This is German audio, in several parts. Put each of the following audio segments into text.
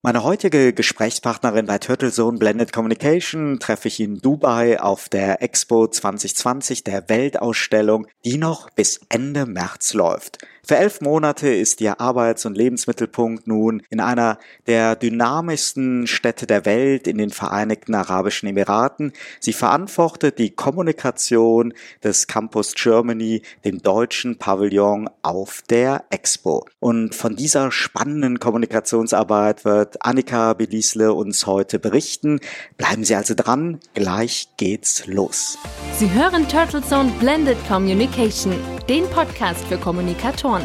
Meine heutige Gesprächspartnerin bei Turtle Zone Blended Communication treffe ich in Dubai auf der Expo 2020 der Weltausstellung, die noch bis Ende März läuft. Für elf Monate ist ihr Arbeits- und Lebensmittelpunkt nun in einer der dynamischsten Städte der Welt in den Vereinigten Arabischen Emiraten. Sie verantwortet die Kommunikation des Campus Germany, dem deutschen Pavillon auf der Expo. Und von dieser spannenden Kommunikationsarbeit wird Annika Belisle uns heute berichten. Bleiben Sie also dran, gleich geht's los. Sie hören Turtle Zone Blended Communication, den Podcast für Kommunikatoren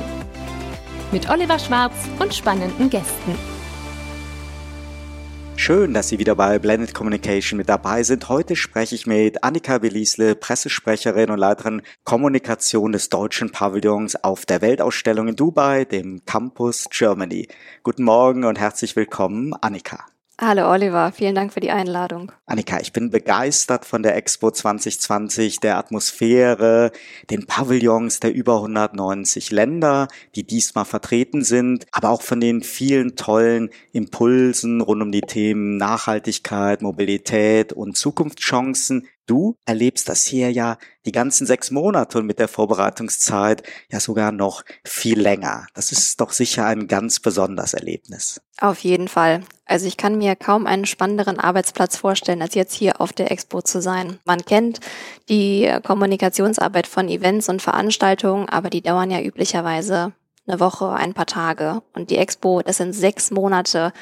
mit Oliver Schwarz und spannenden Gästen. Schön, dass Sie wieder bei Blended Communication mit dabei sind. Heute spreche ich mit Annika Belisle, Pressesprecherin und Leiterin Kommunikation des deutschen Pavillons auf der Weltausstellung in Dubai, dem Campus Germany. Guten Morgen und herzlich willkommen, Annika. Hallo Oliver, vielen Dank für die Einladung. Annika, ich bin begeistert von der Expo 2020, der Atmosphäre, den Pavillons der über 190 Länder, die diesmal vertreten sind, aber auch von den vielen tollen Impulsen rund um die Themen Nachhaltigkeit, Mobilität und Zukunftschancen, Du erlebst das hier ja die ganzen sechs Monate und mit der Vorbereitungszeit ja sogar noch viel länger. Das ist doch sicher ein ganz besonderes Erlebnis. Auf jeden Fall. Also ich kann mir kaum einen spannenderen Arbeitsplatz vorstellen, als jetzt hier auf der Expo zu sein. Man kennt die Kommunikationsarbeit von Events und Veranstaltungen, aber die dauern ja üblicherweise eine Woche, ein paar Tage. Und die Expo, das sind sechs Monate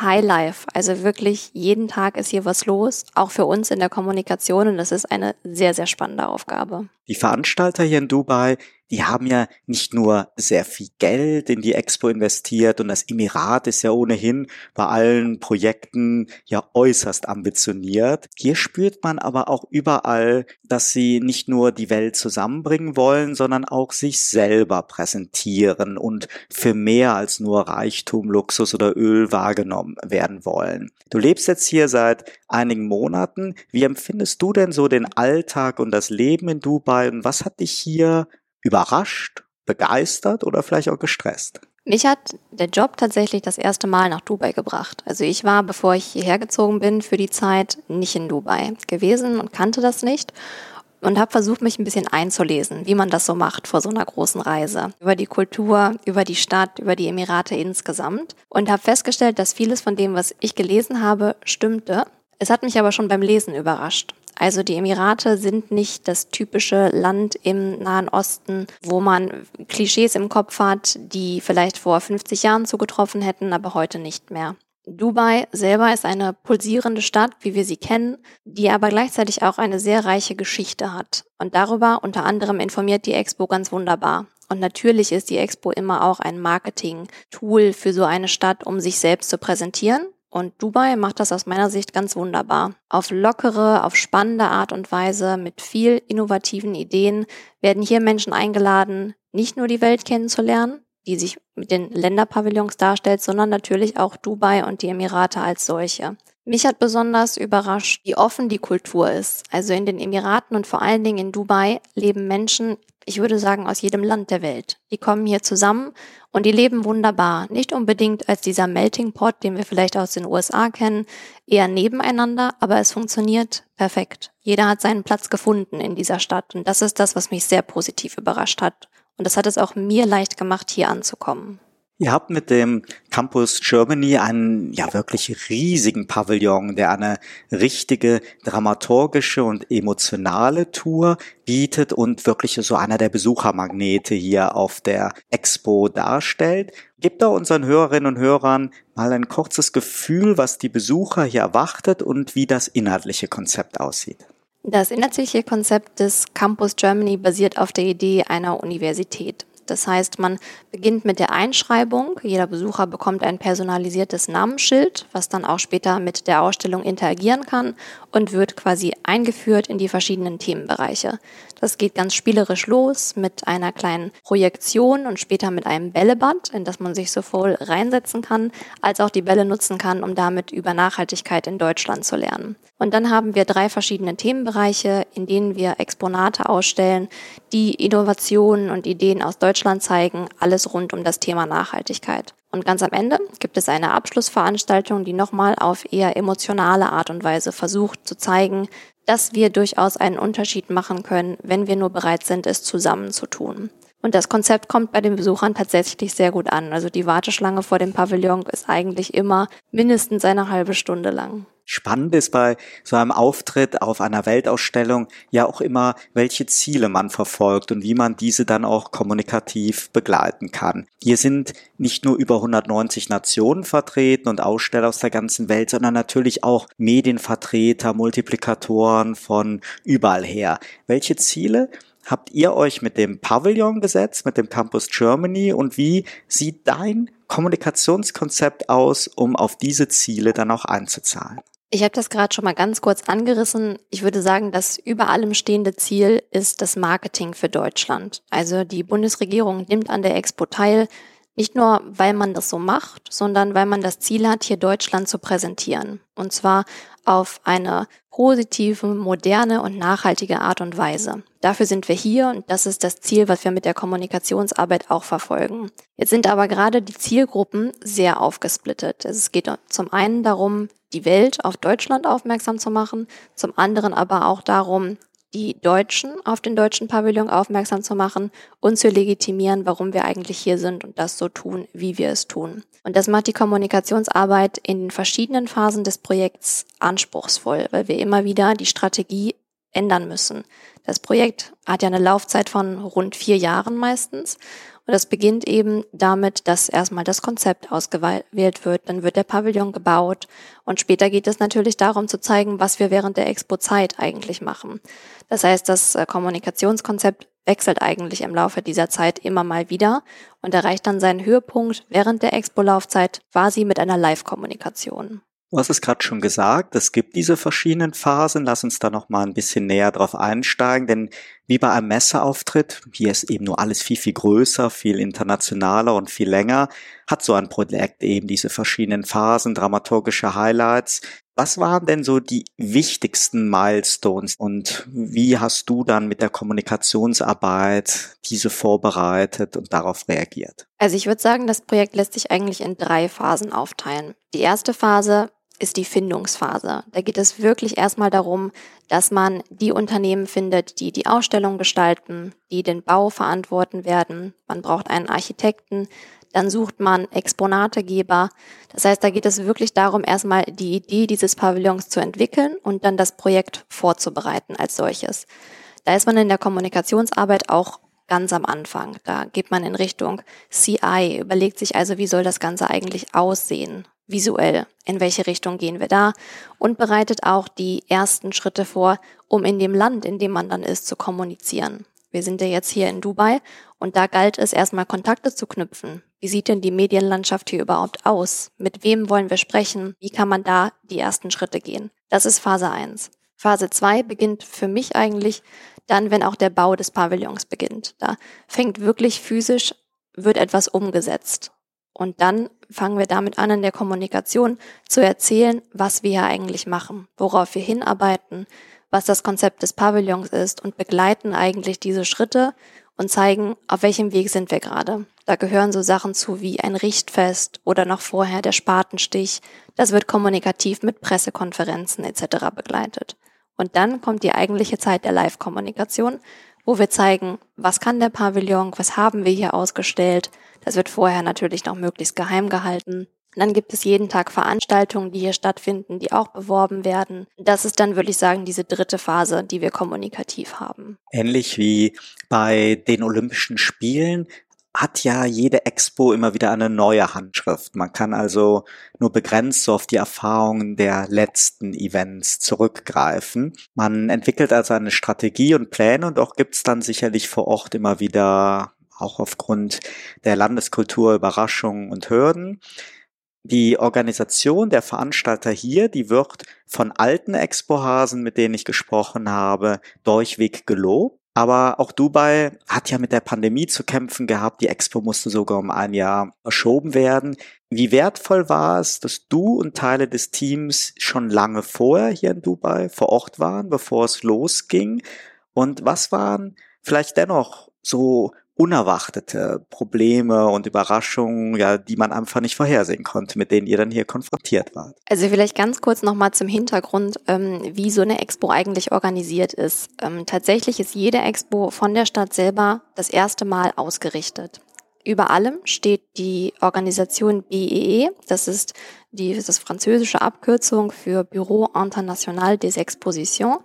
Highlife. Also wirklich jeden Tag ist hier was los, auch für uns in der Kommunikation und das ist eine sehr, sehr spannende Aufgabe. Die Veranstalter hier in Dubai, die haben ja nicht nur sehr viel Geld in die Expo investiert und das Emirat ist ja ohnehin bei allen Projekten ja äußerst ambitioniert. Hier spürt man aber auch überall, dass sie nicht nur die Welt zusammenbringen wollen, sondern auch sich selber präsentieren und für mehr als nur Reichtum, Luxus oder Öl wahrgenommen werden wollen. Du lebst jetzt hier seit einigen Monaten. Wie empfindest du denn so den Alltag und das Leben in Dubai und was hat dich hier überrascht, begeistert oder vielleicht auch gestresst? Mich hat der Job tatsächlich das erste Mal nach Dubai gebracht. Also ich war, bevor ich hierher gezogen bin, für die Zeit nicht in Dubai gewesen und kannte das nicht und habe versucht, mich ein bisschen einzulesen, wie man das so macht vor so einer großen Reise. Über die Kultur, über die Stadt, über die Emirate insgesamt. Und habe festgestellt, dass vieles von dem, was ich gelesen habe, stimmte. Es hat mich aber schon beim Lesen überrascht. Also die Emirate sind nicht das typische Land im Nahen Osten, wo man Klischees im Kopf hat, die vielleicht vor 50 Jahren zugetroffen hätten, aber heute nicht mehr. Dubai selber ist eine pulsierende Stadt, wie wir sie kennen, die aber gleichzeitig auch eine sehr reiche Geschichte hat. Und darüber unter anderem informiert die Expo ganz wunderbar. Und natürlich ist die Expo immer auch ein Marketing-Tool für so eine Stadt, um sich selbst zu präsentieren und Dubai macht das aus meiner Sicht ganz wunderbar. Auf lockere, auf spannende Art und Weise, mit viel innovativen Ideen werden hier Menschen eingeladen, nicht nur die Welt kennenzulernen, die sich mit den Länderpavillons darstellt, sondern natürlich auch Dubai und die Emirate als solche. Mich hat besonders überrascht, wie offen die Kultur ist. Also in den Emiraten und vor allen Dingen in Dubai leben Menschen, ich würde sagen, aus jedem Land der Welt. Die kommen hier zusammen und die leben wunderbar. Nicht unbedingt als dieser Melting Pot, den wir vielleicht aus den USA kennen, eher nebeneinander, aber es funktioniert perfekt. Jeder hat seinen Platz gefunden in dieser Stadt und das ist das, was mich sehr positiv überrascht hat. Und das hat es auch mir leicht gemacht, hier anzukommen. Ihr habt mit dem Campus Germany einen ja wirklich riesigen Pavillon, der eine richtige dramaturgische und emotionale Tour bietet und wirklich so einer der Besuchermagnete hier auf der Expo darstellt. Gebt da unseren Hörerinnen und Hörern mal ein kurzes Gefühl, was die Besucher hier erwartet und wie das inhaltliche Konzept aussieht. Das inhaltliche Konzept des Campus Germany basiert auf der Idee einer Universität. Das heißt, man beginnt mit der Einschreibung. Jeder Besucher bekommt ein personalisiertes Namensschild, was dann auch später mit der Ausstellung interagieren kann und wird quasi eingeführt in die verschiedenen Themenbereiche. Das geht ganz spielerisch los mit einer kleinen Projektion und später mit einem Bällebad, in das man sich sowohl reinsetzen kann, als auch die Bälle nutzen kann, um damit über Nachhaltigkeit in Deutschland zu lernen. Und dann haben wir drei verschiedene Themenbereiche, in denen wir Exponate ausstellen, die Innovationen und Ideen aus Deutschland zeigen, alles rund um das Thema Nachhaltigkeit. Und ganz am Ende gibt es eine Abschlussveranstaltung, die nochmal auf eher emotionale Art und Weise versucht zu zeigen, dass wir durchaus einen Unterschied machen können, wenn wir nur bereit sind, es zusammen zu tun. Und das Konzept kommt bei den Besuchern tatsächlich sehr gut an. Also die Warteschlange vor dem Pavillon ist eigentlich immer mindestens eine halbe Stunde lang. Spannend ist bei so einem Auftritt auf einer Weltausstellung ja auch immer, welche Ziele man verfolgt und wie man diese dann auch kommunikativ begleiten kann. Hier sind nicht nur über 190 Nationen vertreten und Aussteller aus der ganzen Welt, sondern natürlich auch Medienvertreter, Multiplikatoren von überall her. Welche Ziele habt ihr euch mit dem Pavillon gesetzt, mit dem Campus Germany und wie sieht dein Kommunikationskonzept aus, um auf diese Ziele dann auch einzuzahlen? Ich habe das gerade schon mal ganz kurz angerissen. Ich würde sagen, das über allem stehende Ziel ist das Marketing für Deutschland. Also die Bundesregierung nimmt an der Expo teil, nicht nur, weil man das so macht, sondern weil man das Ziel hat, hier Deutschland zu präsentieren. Und zwar auf eine positive, moderne und nachhaltige Art und Weise. Dafür sind wir hier und das ist das Ziel, was wir mit der Kommunikationsarbeit auch verfolgen. Jetzt sind aber gerade die Zielgruppen sehr aufgesplittet. Es geht zum einen darum, die Welt auf Deutschland aufmerksam zu machen, zum anderen aber auch darum, die Deutschen auf den deutschen Pavillon aufmerksam zu machen und zu legitimieren, warum wir eigentlich hier sind und das so tun, wie wir es tun. Und das macht die Kommunikationsarbeit in den verschiedenen Phasen des Projekts anspruchsvoll, weil wir immer wieder die Strategie ändern müssen. Das Projekt hat ja eine Laufzeit von rund vier Jahren meistens und das beginnt eben damit, dass erstmal das Konzept ausgewählt wird, dann wird der Pavillon gebaut und später geht es natürlich darum zu zeigen, was wir während der Expo-Zeit eigentlich machen. Das heißt, das äh, Kommunikationskonzept wechselt eigentlich im Laufe dieser Zeit immer mal wieder und erreicht dann seinen Höhepunkt während der Expo-Laufzeit quasi mit einer Live-Kommunikation. Du hast es gerade schon gesagt, es gibt diese verschiedenen Phasen. Lass uns da noch mal ein bisschen näher drauf einsteigen, denn wie bei einem Messeauftritt, hier ist eben nur alles viel, viel größer, viel internationaler und viel länger, hat so ein Projekt eben diese verschiedenen Phasen, dramaturgische Highlights. Was waren denn so die wichtigsten Milestones und wie hast du dann mit der Kommunikationsarbeit diese vorbereitet und darauf reagiert? Also ich würde sagen, das Projekt lässt sich eigentlich in drei Phasen aufteilen. Die erste Phase ist die Findungsphase. Da geht es wirklich erstmal darum, dass man die Unternehmen findet, die die Ausstellung gestalten, die den Bau verantworten werden. Man braucht einen Architekten. Dann sucht man Exponategeber. Das heißt, da geht es wirklich darum, erstmal die Idee dieses Pavillons zu entwickeln und dann das Projekt vorzubereiten als solches. Da ist man in der Kommunikationsarbeit auch ganz am Anfang. Da geht man in Richtung CI, überlegt sich also, wie soll das Ganze eigentlich aussehen? Visuell, in welche Richtung gehen wir da und bereitet auch die ersten Schritte vor, um in dem Land, in dem man dann ist, zu kommunizieren. Wir sind ja jetzt hier in Dubai und da galt es erstmal Kontakte zu knüpfen. Wie sieht denn die Medienlandschaft hier überhaupt aus? Mit wem wollen wir sprechen? Wie kann man da die ersten Schritte gehen? Das ist Phase 1. Phase 2 beginnt für mich eigentlich dann, wenn auch der Bau des Pavillons beginnt. Da fängt wirklich physisch, wird etwas umgesetzt. Und dann fangen wir damit an, in der Kommunikation zu erzählen, was wir hier eigentlich machen, worauf wir hinarbeiten, was das Konzept des Pavillons ist und begleiten eigentlich diese Schritte und zeigen, auf welchem Weg sind wir gerade. Da gehören so Sachen zu wie ein Richtfest oder noch vorher der Spatenstich. Das wird kommunikativ mit Pressekonferenzen etc. begleitet. Und dann kommt die eigentliche Zeit der Live-Kommunikation, wo wir zeigen, was kann der Pavillon, was haben wir hier ausgestellt. Das wird vorher natürlich noch möglichst geheim gehalten. Dann gibt es jeden Tag Veranstaltungen, die hier stattfinden, die auch beworben werden. Das ist dann, würde ich sagen, diese dritte Phase, die wir kommunikativ haben. Ähnlich wie bei den Olympischen Spielen hat ja jede Expo immer wieder eine neue Handschrift. Man kann also nur begrenzt auf die Erfahrungen der letzten Events zurückgreifen. Man entwickelt also eine Strategie und Pläne und auch gibt's dann sicherlich vor Ort immer wieder, auch aufgrund der Landeskultur, Überraschungen und Hürden. Die Organisation der Veranstalter hier, die wird von alten Expo-Hasen, mit denen ich gesprochen habe, durchweg gelobt. Aber auch Dubai hat ja mit der Pandemie zu kämpfen gehabt. Die Expo musste sogar um ein Jahr verschoben werden. Wie wertvoll war es, dass du und Teile des Teams schon lange vorher hier in Dubai vor Ort waren, bevor es losging? Und was waren vielleicht dennoch so unerwartete Probleme und Überraschungen, ja, die man einfach nicht vorhersehen konnte, mit denen ihr dann hier konfrontiert wart. Also vielleicht ganz kurz nochmal zum Hintergrund, ähm, wie so eine Expo eigentlich organisiert ist. Ähm, tatsächlich ist jede Expo von der Stadt selber das erste Mal ausgerichtet. Über allem steht die Organisation BEE, e. das ist die das französische Abkürzung für Bureau International des Expositions,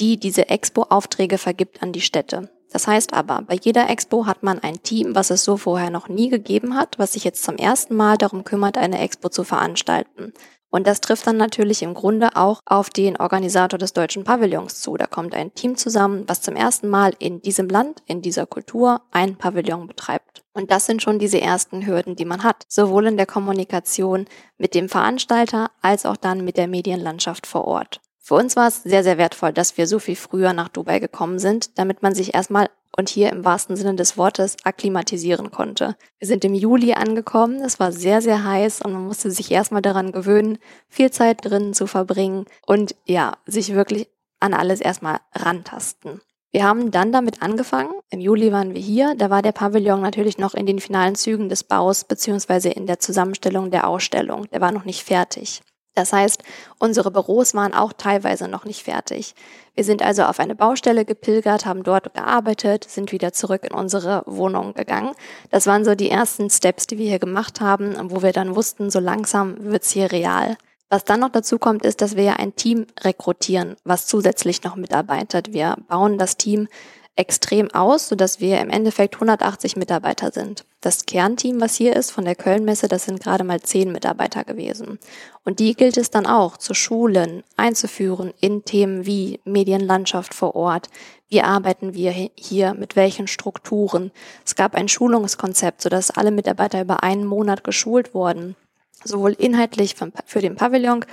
die diese Expo-Aufträge vergibt an die Städte. Das heißt aber, bei jeder Expo hat man ein Team, was es so vorher noch nie gegeben hat, was sich jetzt zum ersten Mal darum kümmert, eine Expo zu veranstalten. Und das trifft dann natürlich im Grunde auch auf den Organisator des deutschen Pavillons zu. Da kommt ein Team zusammen, was zum ersten Mal in diesem Land, in dieser Kultur ein Pavillon betreibt. Und das sind schon diese ersten Hürden, die man hat, sowohl in der Kommunikation mit dem Veranstalter als auch dann mit der Medienlandschaft vor Ort. Für uns war es sehr, sehr wertvoll, dass wir so viel früher nach Dubai gekommen sind, damit man sich erstmal und hier im wahrsten Sinne des Wortes akklimatisieren konnte. Wir sind im Juli angekommen, es war sehr, sehr heiß und man musste sich erstmal daran gewöhnen, viel Zeit drinnen zu verbringen und ja, sich wirklich an alles erstmal rantasten. Wir haben dann damit angefangen. Im Juli waren wir hier. Da war der Pavillon natürlich noch in den finalen Zügen des Baus beziehungsweise in der Zusammenstellung der Ausstellung. Der war noch nicht fertig. Das heißt, unsere Büros waren auch teilweise noch nicht fertig. Wir sind also auf eine Baustelle gepilgert, haben dort gearbeitet, sind wieder zurück in unsere Wohnung gegangen. Das waren so die ersten Steps, die wir hier gemacht haben, wo wir dann wussten, so langsam wird's hier real. Was dann noch dazu kommt, ist, dass wir ja ein Team rekrutieren, was zusätzlich noch mitarbeitet. Wir bauen das Team extrem aus, sodass wir im Endeffekt 180 Mitarbeiter sind. Das Kernteam, was hier ist von der Kölnmesse, das sind gerade mal 10 Mitarbeiter gewesen. Und die gilt es dann auch zu schulen, einzuführen in Themen wie Medienlandschaft vor Ort. Wie arbeiten wir hier mit welchen Strukturen? Es gab ein Schulungskonzept, sodass alle Mitarbeiter über einen Monat geschult wurden sowohl inhaltlich für den Pavillon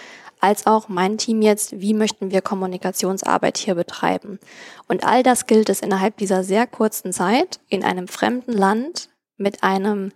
als auch mein Team jetzt, wie möchten wir Kommunikationsarbeit hier betreiben. Und all das gilt es innerhalb dieser sehr kurzen Zeit in einem fremden Land mit einem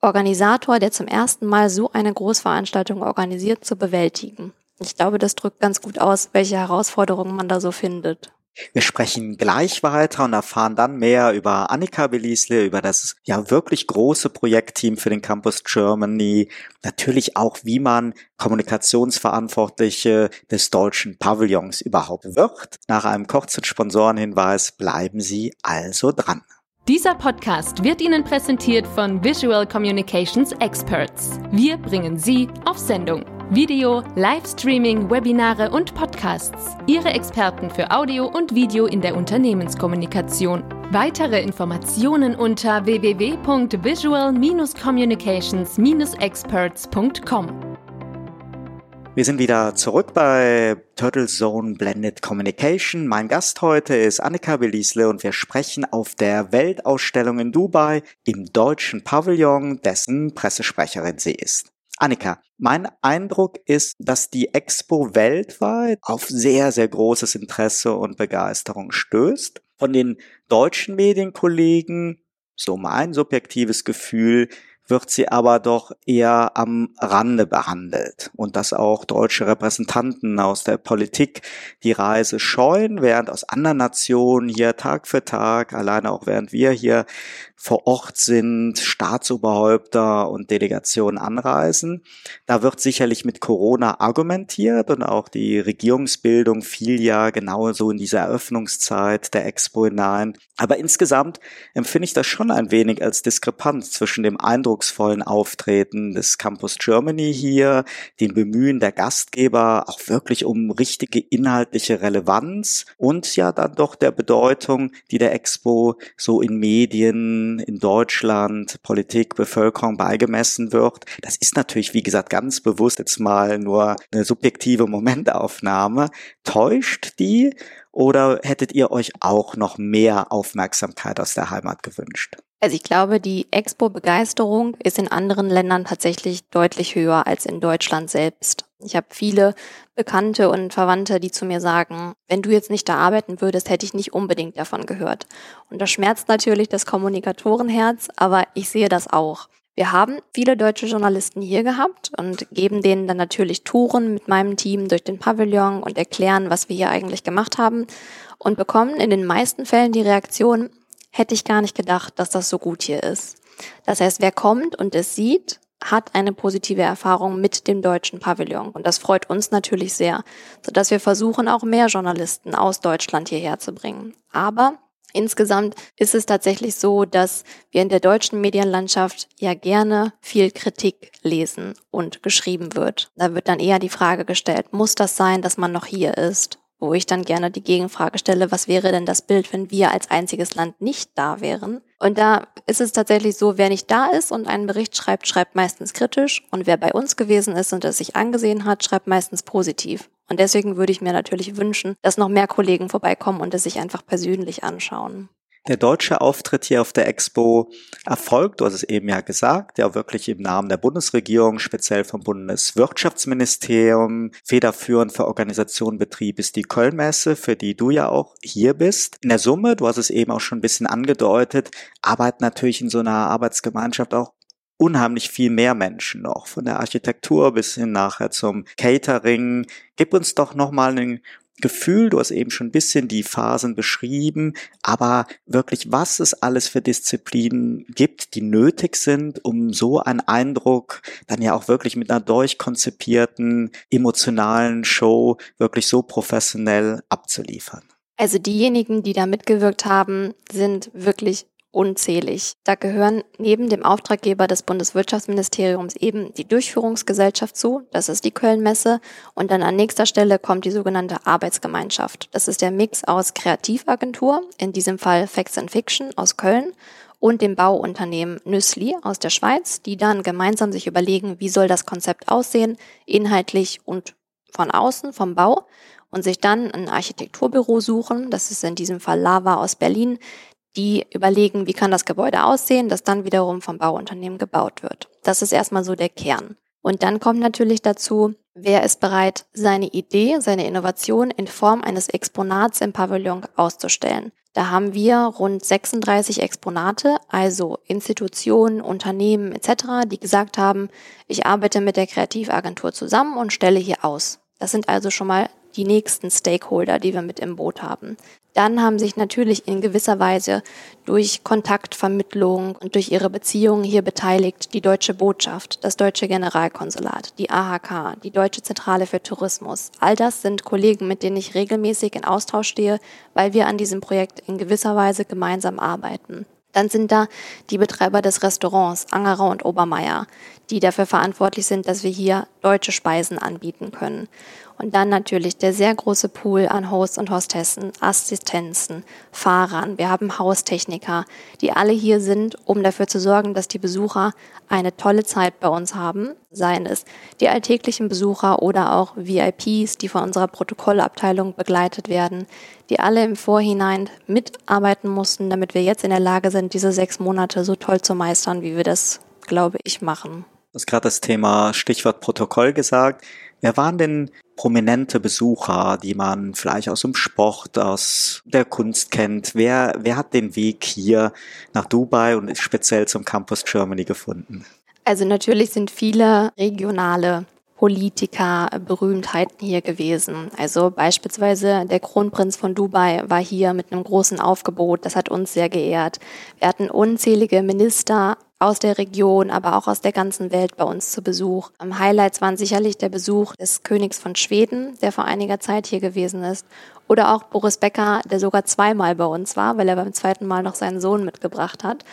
Organisator, der zum ersten Mal so eine Großveranstaltung organisiert, zu bewältigen. Ich glaube, das drückt ganz gut aus, welche Herausforderungen man da so findet. Wir sprechen gleich weiter und erfahren dann mehr über Annika Belisle, über das ja wirklich große Projektteam für den Campus Germany, natürlich auch, wie man Kommunikationsverantwortliche des deutschen Pavillons überhaupt wird. Nach einem kurzen Sponsorenhinweis bleiben Sie also dran. Dieser Podcast wird Ihnen präsentiert von Visual Communications Experts. Wir bringen Sie auf Sendung. Video, Livestreaming, Webinare und Podcasts. Ihre Experten für Audio und Video in der Unternehmenskommunikation. Weitere Informationen unter www.visual-communications-experts.com. Wir sind wieder zurück bei Turtle Zone Blended Communication. Mein Gast heute ist Annika Belisle und wir sprechen auf der Weltausstellung in Dubai im deutschen Pavillon, dessen Pressesprecherin sie ist. Annika, mein Eindruck ist, dass die Expo weltweit auf sehr, sehr großes Interesse und Begeisterung stößt. Von den deutschen Medienkollegen, so mein subjektives Gefühl, wird sie aber doch eher am Rande behandelt und dass auch deutsche Repräsentanten aus der Politik die Reise scheuen, während aus anderen Nationen hier Tag für Tag, alleine auch während wir hier vor Ort sind, Staatsoberhäupter und Delegationen anreisen. Da wird sicherlich mit Corona argumentiert und auch die Regierungsbildung fiel ja genauso in diese Eröffnungszeit der Expo hinein. Aber insgesamt empfinde ich das schon ein wenig als Diskrepanz zwischen dem eindrucksvollen Auftreten des Campus Germany hier, dem Bemühen der Gastgeber auch wirklich um richtige inhaltliche Relevanz und ja dann doch der Bedeutung, die der Expo so in Medien in Deutschland Politik, Bevölkerung beigemessen wird. Das ist natürlich, wie gesagt, ganz bewusst jetzt mal nur eine subjektive Momentaufnahme. Täuscht die oder hättet ihr euch auch noch mehr Aufmerksamkeit aus der Heimat gewünscht? Also ich glaube, die Expo-Begeisterung ist in anderen Ländern tatsächlich deutlich höher als in Deutschland selbst. Ich habe viele Bekannte und Verwandte, die zu mir sagen, wenn du jetzt nicht da arbeiten würdest, hätte ich nicht unbedingt davon gehört. Und das schmerzt natürlich das Kommunikatorenherz, aber ich sehe das auch. Wir haben viele deutsche Journalisten hier gehabt und geben denen dann natürlich Touren mit meinem Team durch den Pavillon und erklären, was wir hier eigentlich gemacht haben und bekommen in den meisten Fällen die Reaktion, hätte ich gar nicht gedacht, dass das so gut hier ist. Das heißt, wer kommt und es sieht, hat eine positive Erfahrung mit dem deutschen Pavillon. Und das freut uns natürlich sehr, sodass wir versuchen, auch mehr Journalisten aus Deutschland hierher zu bringen. Aber insgesamt ist es tatsächlich so, dass wir in der deutschen Medienlandschaft ja gerne viel Kritik lesen und geschrieben wird. Da wird dann eher die Frage gestellt, muss das sein, dass man noch hier ist? Wo ich dann gerne die Gegenfrage stelle, was wäre denn das Bild, wenn wir als einziges Land nicht da wären? Und da ist es tatsächlich so, wer nicht da ist und einen Bericht schreibt, schreibt meistens kritisch und wer bei uns gewesen ist und es sich angesehen hat, schreibt meistens positiv. Und deswegen würde ich mir natürlich wünschen, dass noch mehr Kollegen vorbeikommen und es sich einfach persönlich anschauen der deutsche Auftritt hier auf der Expo erfolgt, du hast es eben ja gesagt, ja wirklich im Namen der Bundesregierung, speziell vom Bundeswirtschaftsministerium. Federführend für Organisation Betrieb ist die Kölnmesse, für die du ja auch hier bist. In der Summe, du hast es eben auch schon ein bisschen angedeutet, arbeiten natürlich in so einer Arbeitsgemeinschaft auch unheimlich viel mehr Menschen noch, von der Architektur bis hin nachher zum Catering. Gib uns doch nochmal einen Gefühl, du hast eben schon ein bisschen die Phasen beschrieben, aber wirklich, was es alles für Disziplinen gibt, die nötig sind, um so einen Eindruck dann ja auch wirklich mit einer durchkonzipierten, emotionalen Show wirklich so professionell abzuliefern. Also diejenigen, die da mitgewirkt haben, sind wirklich unzählig. Da gehören neben dem Auftraggeber des Bundeswirtschaftsministeriums eben die Durchführungsgesellschaft zu, das ist die Kölnmesse, und dann an nächster Stelle kommt die sogenannte Arbeitsgemeinschaft. Das ist der Mix aus Kreativagentur, in diesem Fall Facts and Fiction aus Köln, und dem Bauunternehmen Nüssli aus der Schweiz, die dann gemeinsam sich überlegen, wie soll das Konzept aussehen, inhaltlich und von außen, vom Bau, und sich dann ein Architekturbüro suchen, das ist in diesem Fall Lava aus Berlin, die überlegen, wie kann das Gebäude aussehen, das dann wiederum vom Bauunternehmen gebaut wird. Das ist erstmal so der Kern. Und dann kommt natürlich dazu, wer ist bereit, seine Idee, seine Innovation in Form eines Exponats im Pavillon auszustellen. Da haben wir rund 36 Exponate, also Institutionen, Unternehmen etc., die gesagt haben, ich arbeite mit der Kreativagentur zusammen und stelle hier aus. Das sind also schon mal die nächsten Stakeholder, die wir mit im Boot haben. Dann haben sich natürlich in gewisser Weise durch Kontaktvermittlung und durch ihre Beziehungen hier beteiligt die Deutsche Botschaft, das Deutsche Generalkonsulat, die AHK, die Deutsche Zentrale für Tourismus. All das sind Kollegen, mit denen ich regelmäßig in Austausch stehe, weil wir an diesem Projekt in gewisser Weise gemeinsam arbeiten. Dann sind da die Betreiber des Restaurants, Angerer und Obermeier, die dafür verantwortlich sind, dass wir hier deutsche Speisen anbieten können. Und dann natürlich der sehr große Pool an Hosts und Hostessen, Assistenzen, Fahrern. Wir haben Haustechniker, die alle hier sind, um dafür zu sorgen, dass die Besucher eine tolle Zeit bei uns haben. Seien es die alltäglichen Besucher oder auch VIPs, die von unserer Protokollabteilung begleitet werden, die alle im Vorhinein mitarbeiten mussten, damit wir jetzt in der Lage sind, diese sechs Monate so toll zu meistern, wie wir das, glaube ich, machen. Hast gerade das Thema Stichwort Protokoll gesagt. Wer waren denn prominente Besucher, die man vielleicht aus dem Sport, aus der Kunst kennt? Wer, wer hat den Weg hier nach Dubai und speziell zum Campus Germany gefunden? Also natürlich sind viele regionale Politiker, Berühmtheiten hier gewesen. Also beispielsweise der Kronprinz von Dubai war hier mit einem großen Aufgebot. Das hat uns sehr geehrt. Wir hatten unzählige Minister aus der Region, aber auch aus der ganzen Welt bei uns zu Besuch. Am Highlights waren sicherlich der Besuch des Königs von Schweden, der vor einiger Zeit hier gewesen ist, oder auch Boris Becker, der sogar zweimal bei uns war, weil er beim zweiten Mal noch seinen Sohn mitgebracht hat.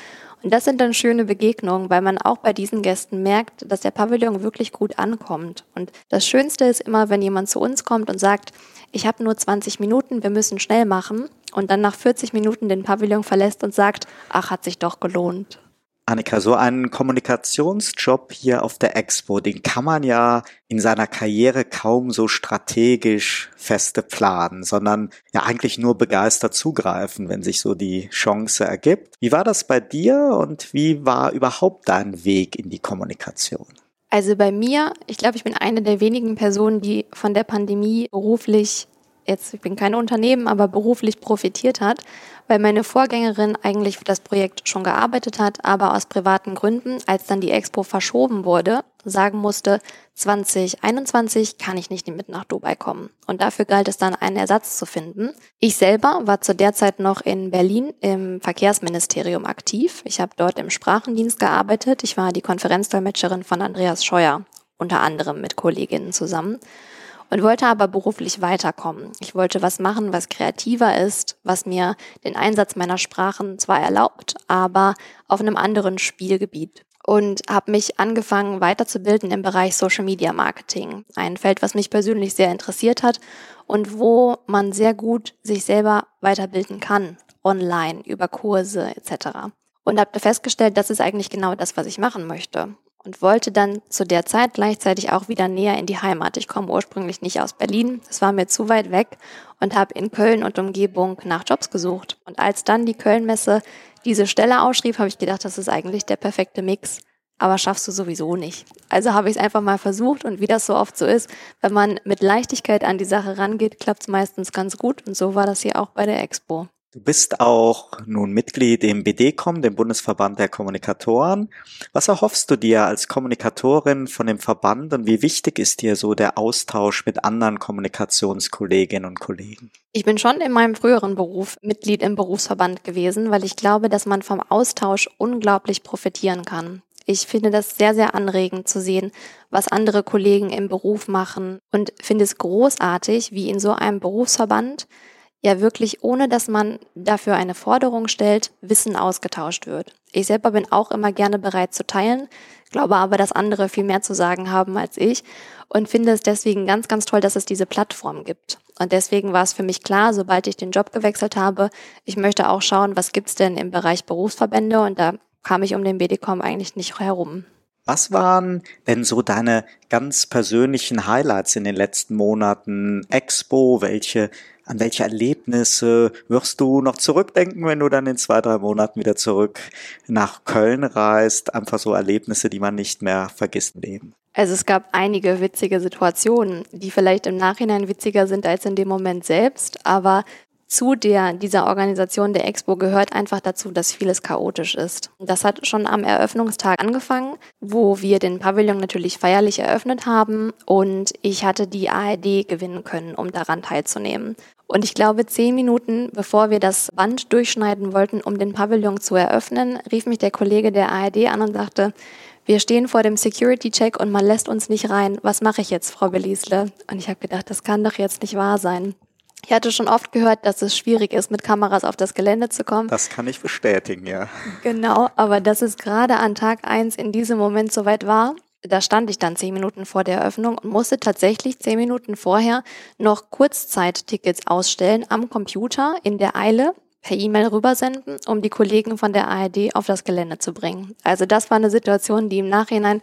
Und das sind dann schöne Begegnungen, weil man auch bei diesen Gästen merkt, dass der Pavillon wirklich gut ankommt. Und das Schönste ist immer, wenn jemand zu uns kommt und sagt, ich habe nur 20 Minuten, wir müssen schnell machen und dann nach 40 Minuten den Pavillon verlässt und sagt, ach, hat sich doch gelohnt. Annika, so einen Kommunikationsjob hier auf der Expo, den kann man ja in seiner Karriere kaum so strategisch feste planen, sondern ja eigentlich nur begeistert zugreifen, wenn sich so die Chance ergibt. Wie war das bei dir und wie war überhaupt dein Weg in die Kommunikation? Also bei mir, ich glaube, ich bin eine der wenigen Personen, die von der Pandemie beruflich jetzt, ich bin kein Unternehmen, aber beruflich profitiert hat, weil meine Vorgängerin eigentlich für das Projekt schon gearbeitet hat, aber aus privaten Gründen, als dann die Expo verschoben wurde, sagen musste, 2021 kann ich nicht mit nach Dubai kommen. Und dafür galt es dann, einen Ersatz zu finden. Ich selber war zu der Zeit noch in Berlin im Verkehrsministerium aktiv. Ich habe dort im Sprachendienst gearbeitet. Ich war die Konferenzdolmetscherin von Andreas Scheuer, unter anderem mit Kolleginnen zusammen und wollte aber beruflich weiterkommen. Ich wollte was machen, was kreativer ist, was mir den Einsatz meiner Sprachen zwar erlaubt, aber auf einem anderen Spielgebiet und habe mich angefangen weiterzubilden im Bereich Social Media Marketing, ein Feld, was mich persönlich sehr interessiert hat und wo man sehr gut sich selber weiterbilden kann, online, über Kurse etc. Und habe festgestellt, das ist eigentlich genau das, was ich machen möchte und wollte dann zu der Zeit gleichzeitig auch wieder näher in die Heimat. Ich komme ursprünglich nicht aus Berlin, es war mir zu weit weg und habe in Köln und Umgebung nach Jobs gesucht. Und als dann die Kölnmesse diese Stelle ausschrieb, habe ich gedacht, das ist eigentlich der perfekte Mix. Aber schaffst du sowieso nicht. Also habe ich es einfach mal versucht und wie das so oft so ist, wenn man mit Leichtigkeit an die Sache rangeht, klappt es meistens ganz gut. Und so war das hier auch bei der Expo. Du bist auch nun Mitglied im BDCom, dem Bundesverband der Kommunikatoren. Was erhoffst du dir als Kommunikatorin von dem Verband und wie wichtig ist dir so der Austausch mit anderen Kommunikationskolleginnen und Kollegen? Ich bin schon in meinem früheren Beruf Mitglied im Berufsverband gewesen, weil ich glaube, dass man vom Austausch unglaublich profitieren kann. Ich finde das sehr, sehr anregend zu sehen, was andere Kollegen im Beruf machen und finde es großartig, wie in so einem Berufsverband ja wirklich, ohne dass man dafür eine Forderung stellt, Wissen ausgetauscht wird. Ich selber bin auch immer gerne bereit zu teilen, glaube aber, dass andere viel mehr zu sagen haben als ich und finde es deswegen ganz, ganz toll, dass es diese Plattform gibt. Und deswegen war es für mich klar, sobald ich den Job gewechselt habe, ich möchte auch schauen, was gibt's denn im Bereich Berufsverbände und da kam ich um den BDCom eigentlich nicht herum. Was waren denn so deine ganz persönlichen Highlights in den letzten Monaten? Expo, welche an welche Erlebnisse wirst du noch zurückdenken, wenn du dann in zwei, drei Monaten wieder zurück nach Köln reist? Einfach so Erlebnisse, die man nicht mehr vergisst Leben. Also es gab einige witzige Situationen, die vielleicht im Nachhinein witziger sind als in dem Moment selbst, aber zu der, dieser Organisation der Expo gehört einfach dazu, dass vieles chaotisch ist. Das hat schon am Eröffnungstag angefangen, wo wir den Pavillon natürlich feierlich eröffnet haben und ich hatte die ARD gewinnen können, um daran teilzunehmen. Und ich glaube, zehn Minuten bevor wir das Band durchschneiden wollten, um den Pavillon zu eröffnen, rief mich der Kollege der ARD an und sagte, wir stehen vor dem Security-Check und man lässt uns nicht rein. Was mache ich jetzt, Frau Beliesle? Und ich habe gedacht, das kann doch jetzt nicht wahr sein. Ich hatte schon oft gehört, dass es schwierig ist, mit Kameras auf das Gelände zu kommen. Das kann ich bestätigen, ja. Genau, aber dass es gerade an Tag eins in diesem Moment soweit war, da stand ich dann zehn Minuten vor der Eröffnung und musste tatsächlich zehn Minuten vorher noch Kurzzeittickets ausstellen am Computer in der Eile per E-Mail rübersenden, um die Kollegen von der ARD auf das Gelände zu bringen. Also das war eine Situation, die im Nachhinein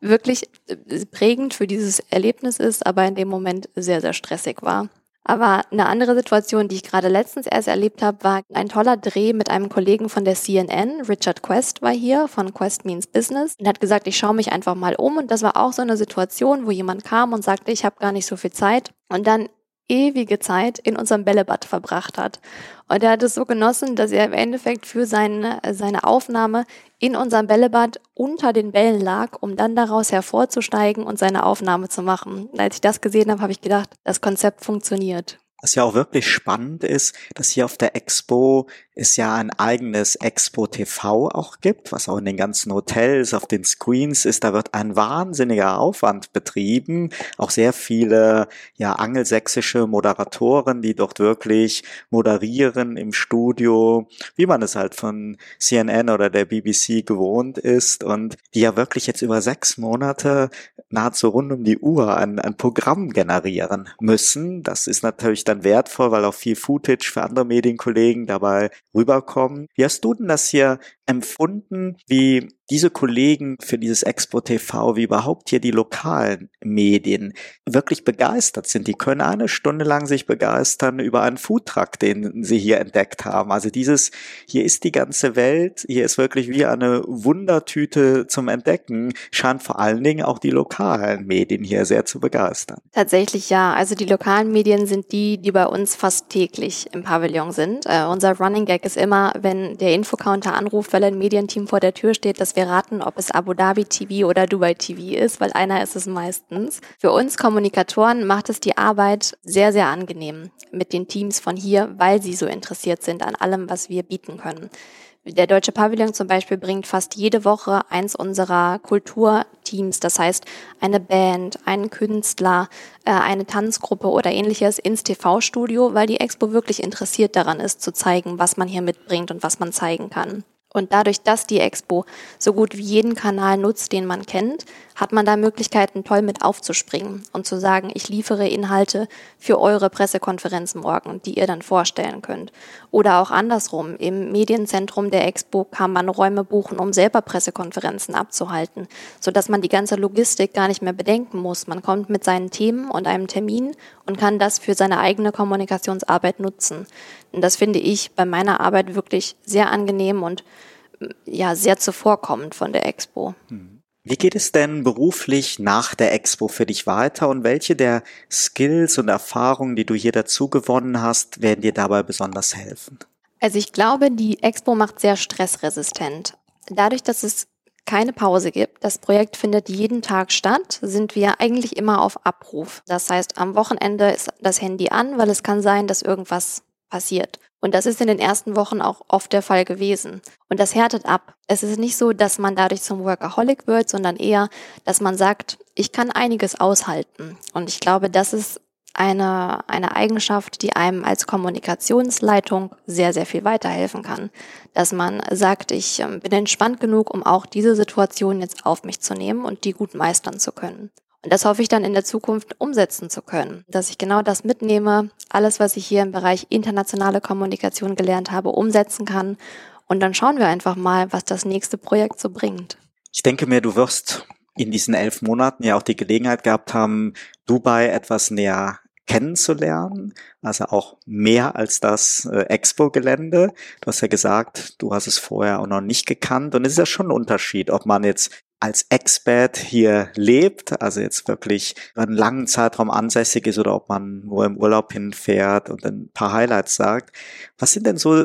wirklich äh, prägend für dieses Erlebnis ist, aber in dem Moment sehr, sehr stressig war. Aber eine andere Situation, die ich gerade letztens erst erlebt habe, war ein toller Dreh mit einem Kollegen von der CNN. Richard Quest war hier von Quest Means Business und hat gesagt, ich schaue mich einfach mal um. Und das war auch so eine Situation, wo jemand kam und sagte, ich habe gar nicht so viel Zeit. Und dann ewige Zeit in unserem Bällebad verbracht hat. Und er hat es so genossen, dass er im Endeffekt für seine, seine Aufnahme in unserem Bällebad unter den Bällen lag, um dann daraus hervorzusteigen und seine Aufnahme zu machen. Und als ich das gesehen habe, habe ich gedacht, das Konzept funktioniert. Was ja auch wirklich spannend ist, dass hier auf der Expo es ja ein eigenes Expo TV auch gibt, was auch in den ganzen Hotels, auf den Screens ist. Da wird ein wahnsinniger Aufwand betrieben. Auch sehr viele, ja, angelsächsische Moderatoren, die dort wirklich moderieren im Studio, wie man es halt von CNN oder der BBC gewohnt ist und die ja wirklich jetzt über sechs Monate nahezu rund um die Uhr ein, ein Programm generieren müssen. Das ist natürlich dann dann wertvoll, weil auch viel Footage für andere Medienkollegen dabei rüberkommen. Wie hast du denn das hier empfunden, wie diese Kollegen für dieses Expo TV, wie überhaupt hier die lokalen Medien wirklich begeistert sind. Die können eine Stunde lang sich begeistern über einen Foodtruck, den sie hier entdeckt haben. Also dieses, hier ist die ganze Welt, hier ist wirklich wie eine Wundertüte zum Entdecken, scheint vor allen Dingen auch die lokalen Medien hier sehr zu begeistern. Tatsächlich ja. Also die lokalen Medien sind die, die bei uns fast täglich im Pavillon sind. Äh, unser Running Gag ist immer, wenn der Infocounter anruft, weil ein Medienteam vor der Tür steht, dass wir raten, ob es Abu Dhabi TV oder Dubai TV ist, weil einer ist es meistens. Für uns Kommunikatoren macht es die Arbeit sehr, sehr angenehm mit den Teams von hier, weil sie so interessiert sind an allem, was wir bieten können. Der Deutsche Pavillon zum Beispiel bringt fast jede Woche eins unserer Kulturteams, das heißt eine Band, einen Künstler, äh, eine Tanzgruppe oder ähnliches ins TV-Studio, weil die Expo wirklich interessiert daran ist, zu zeigen, was man hier mitbringt und was man zeigen kann. Und dadurch, dass die Expo so gut wie jeden Kanal nutzt, den man kennt, hat man da Möglichkeiten, toll mit aufzuspringen und zu sagen, ich liefere Inhalte für eure Pressekonferenz morgen, die ihr dann vorstellen könnt. Oder auch andersrum, im Medienzentrum der Expo kann man Räume buchen, um selber Pressekonferenzen abzuhalten, sodass man die ganze Logistik gar nicht mehr bedenken muss. Man kommt mit seinen Themen und einem Termin und kann das für seine eigene Kommunikationsarbeit nutzen. Und das finde ich bei meiner Arbeit wirklich sehr angenehm und ja, sehr zuvorkommend von der Expo. Wie geht es denn beruflich nach der Expo für dich weiter und welche der Skills und Erfahrungen, die du hier dazu gewonnen hast, werden dir dabei besonders helfen? Also ich glaube, die Expo macht sehr stressresistent. Dadurch, dass es keine Pause gibt, das Projekt findet jeden Tag statt, sind wir eigentlich immer auf Abruf. Das heißt, am Wochenende ist das Handy an, weil es kann sein, dass irgendwas passiert. Und das ist in den ersten Wochen auch oft der Fall gewesen. Und das härtet ab. Es ist nicht so, dass man dadurch zum Workaholic wird, sondern eher, dass man sagt, ich kann einiges aushalten. Und ich glaube, das ist eine, eine Eigenschaft, die einem als Kommunikationsleitung sehr, sehr viel weiterhelfen kann. Dass man sagt, ich ähm, bin entspannt genug, um auch diese Situation jetzt auf mich zu nehmen und die gut meistern zu können. Und das hoffe ich dann in der Zukunft umsetzen zu können, dass ich genau das mitnehme, alles, was ich hier im Bereich internationale Kommunikation gelernt habe, umsetzen kann. Und dann schauen wir einfach mal, was das nächste Projekt so bringt. Ich denke mir, du wirst in diesen elf Monaten ja auch die Gelegenheit gehabt haben, Dubai etwas näher kennenzulernen, also auch mehr als das äh, Expo-Gelände. Du hast ja gesagt, du hast es vorher auch noch nicht gekannt und es ist ja schon ein Unterschied, ob man jetzt als Expert hier lebt, also jetzt wirklich einen langen Zeitraum ansässig ist oder ob man nur im Urlaub hinfährt und ein paar Highlights sagt. Was sind denn so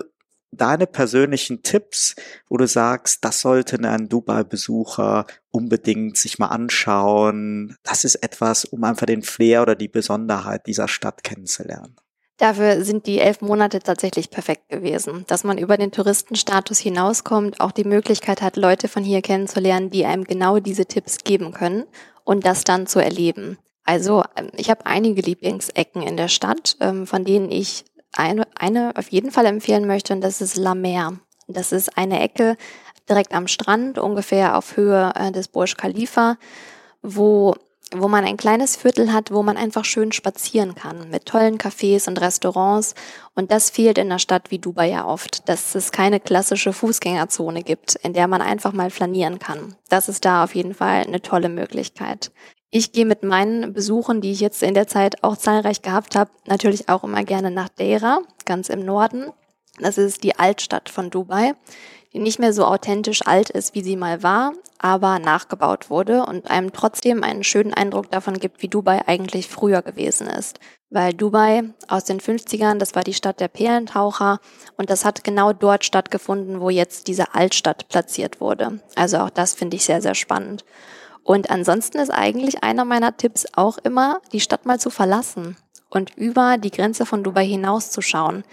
deine persönlichen Tipps, wo du sagst, das sollte ein Dubai-Besucher unbedingt sich mal anschauen? Das ist etwas, um einfach den Flair oder die Besonderheit dieser Stadt kennenzulernen. Dafür sind die elf Monate tatsächlich perfekt gewesen, dass man über den Touristenstatus hinauskommt, auch die Möglichkeit hat, Leute von hier kennenzulernen, die einem genau diese Tipps geben können und das dann zu erleben. Also ähm, ich habe einige Lieblingsecken in der Stadt, ähm, von denen ich eine, eine auf jeden Fall empfehlen möchte und das ist La Mer. Das ist eine Ecke direkt am Strand, ungefähr auf Höhe äh, des Burj Khalifa, wo wo man ein kleines Viertel hat, wo man einfach schön spazieren kann, mit tollen Cafés und Restaurants. Und das fehlt in einer Stadt wie Dubai ja oft, dass es keine klassische Fußgängerzone gibt, in der man einfach mal flanieren kann. Das ist da auf jeden Fall eine tolle Möglichkeit. Ich gehe mit meinen Besuchen, die ich jetzt in der Zeit auch zahlreich gehabt habe, natürlich auch immer gerne nach Deira, ganz im Norden. Das ist die Altstadt von Dubai die nicht mehr so authentisch alt ist, wie sie mal war, aber nachgebaut wurde und einem trotzdem einen schönen Eindruck davon gibt, wie Dubai eigentlich früher gewesen ist. Weil Dubai aus den 50ern, das war die Stadt der Perlentaucher und das hat genau dort stattgefunden, wo jetzt diese Altstadt platziert wurde. Also auch das finde ich sehr, sehr spannend. Und ansonsten ist eigentlich einer meiner Tipps auch immer, die Stadt mal zu verlassen und über die Grenze von Dubai hinauszuschauen.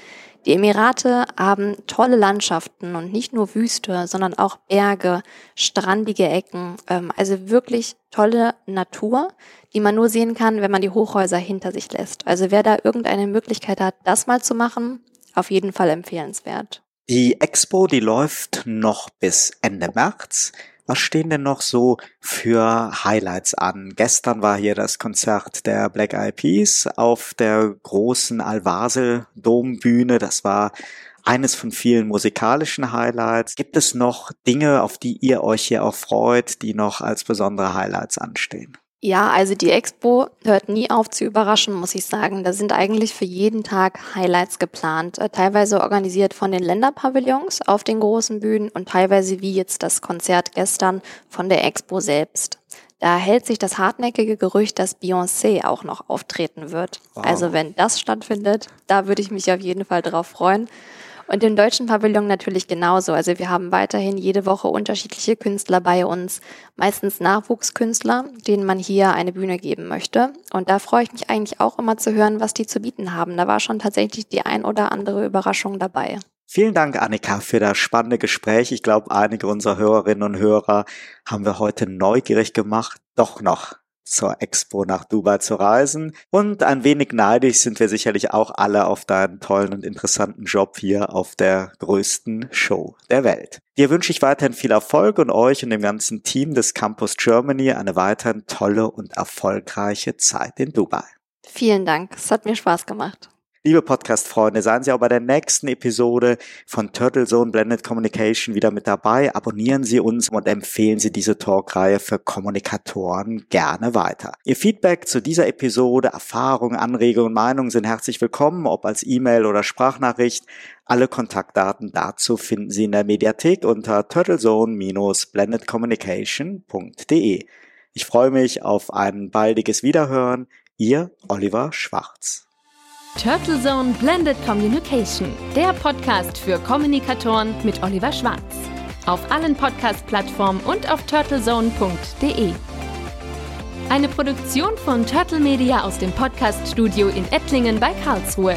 Die Emirate haben tolle Landschaften und nicht nur Wüste, sondern auch Berge, strandige Ecken, ähm, also wirklich tolle Natur, die man nur sehen kann, wenn man die Hochhäuser hinter sich lässt. Also wer da irgendeine Möglichkeit hat, das mal zu machen, auf jeden Fall empfehlenswert. Die Expo, die läuft noch bis Ende März. Was stehen denn noch so für Highlights an? Gestern war hier das Konzert der Black Eyed Peas auf der großen Alvasel Dombühne. Das war eines von vielen musikalischen Highlights. Gibt es noch Dinge, auf die ihr euch hier auch freut, die noch als besondere Highlights anstehen? Ja, also die Expo hört nie auf zu überraschen, muss ich sagen. Da sind eigentlich für jeden Tag Highlights geplant, äh, teilweise organisiert von den Länderpavillons auf den großen Bühnen und teilweise wie jetzt das Konzert gestern von der Expo selbst. Da hält sich das hartnäckige Gerücht, dass Beyoncé auch noch auftreten wird. Wow. Also wenn das stattfindet, da würde ich mich auf jeden Fall drauf freuen. Und im deutschen Pavillon natürlich genauso. Also wir haben weiterhin jede Woche unterschiedliche Künstler bei uns, meistens Nachwuchskünstler, denen man hier eine Bühne geben möchte. Und da freue ich mich eigentlich auch immer zu hören, was die zu bieten haben. Da war schon tatsächlich die ein oder andere Überraschung dabei. Vielen Dank, Annika, für das spannende Gespräch. Ich glaube, einige unserer Hörerinnen und Hörer haben wir heute neugierig gemacht, doch noch zur Expo nach Dubai zu reisen. Und ein wenig neidisch sind wir sicherlich auch alle auf deinen tollen und interessanten Job hier auf der größten Show der Welt. Dir wünsche ich weiterhin viel Erfolg und euch und dem ganzen Team des Campus Germany eine weiterhin tolle und erfolgreiche Zeit in Dubai. Vielen Dank. Es hat mir Spaß gemacht. Liebe Podcast-Freunde, seien Sie auch bei der nächsten Episode von Turtle Zone Blended Communication wieder mit dabei. Abonnieren Sie uns und empfehlen Sie diese Talkreihe für Kommunikatoren gerne weiter. Ihr Feedback zu dieser Episode, Erfahrungen, Anregungen Meinungen sind herzlich willkommen, ob als E-Mail oder Sprachnachricht. Alle Kontaktdaten dazu finden Sie in der Mediathek unter turtlezone-blendedcommunication.de. Ich freue mich auf ein baldiges Wiederhören. Ihr Oliver Schwarz. Turtle Zone Blended Communication, der Podcast für Kommunikatoren mit Oliver Schwarz. Auf allen Podcast-Plattformen und auf turtlezone.de. Eine Produktion von Turtle Media aus dem Podcast-Studio in Ettlingen bei Karlsruhe.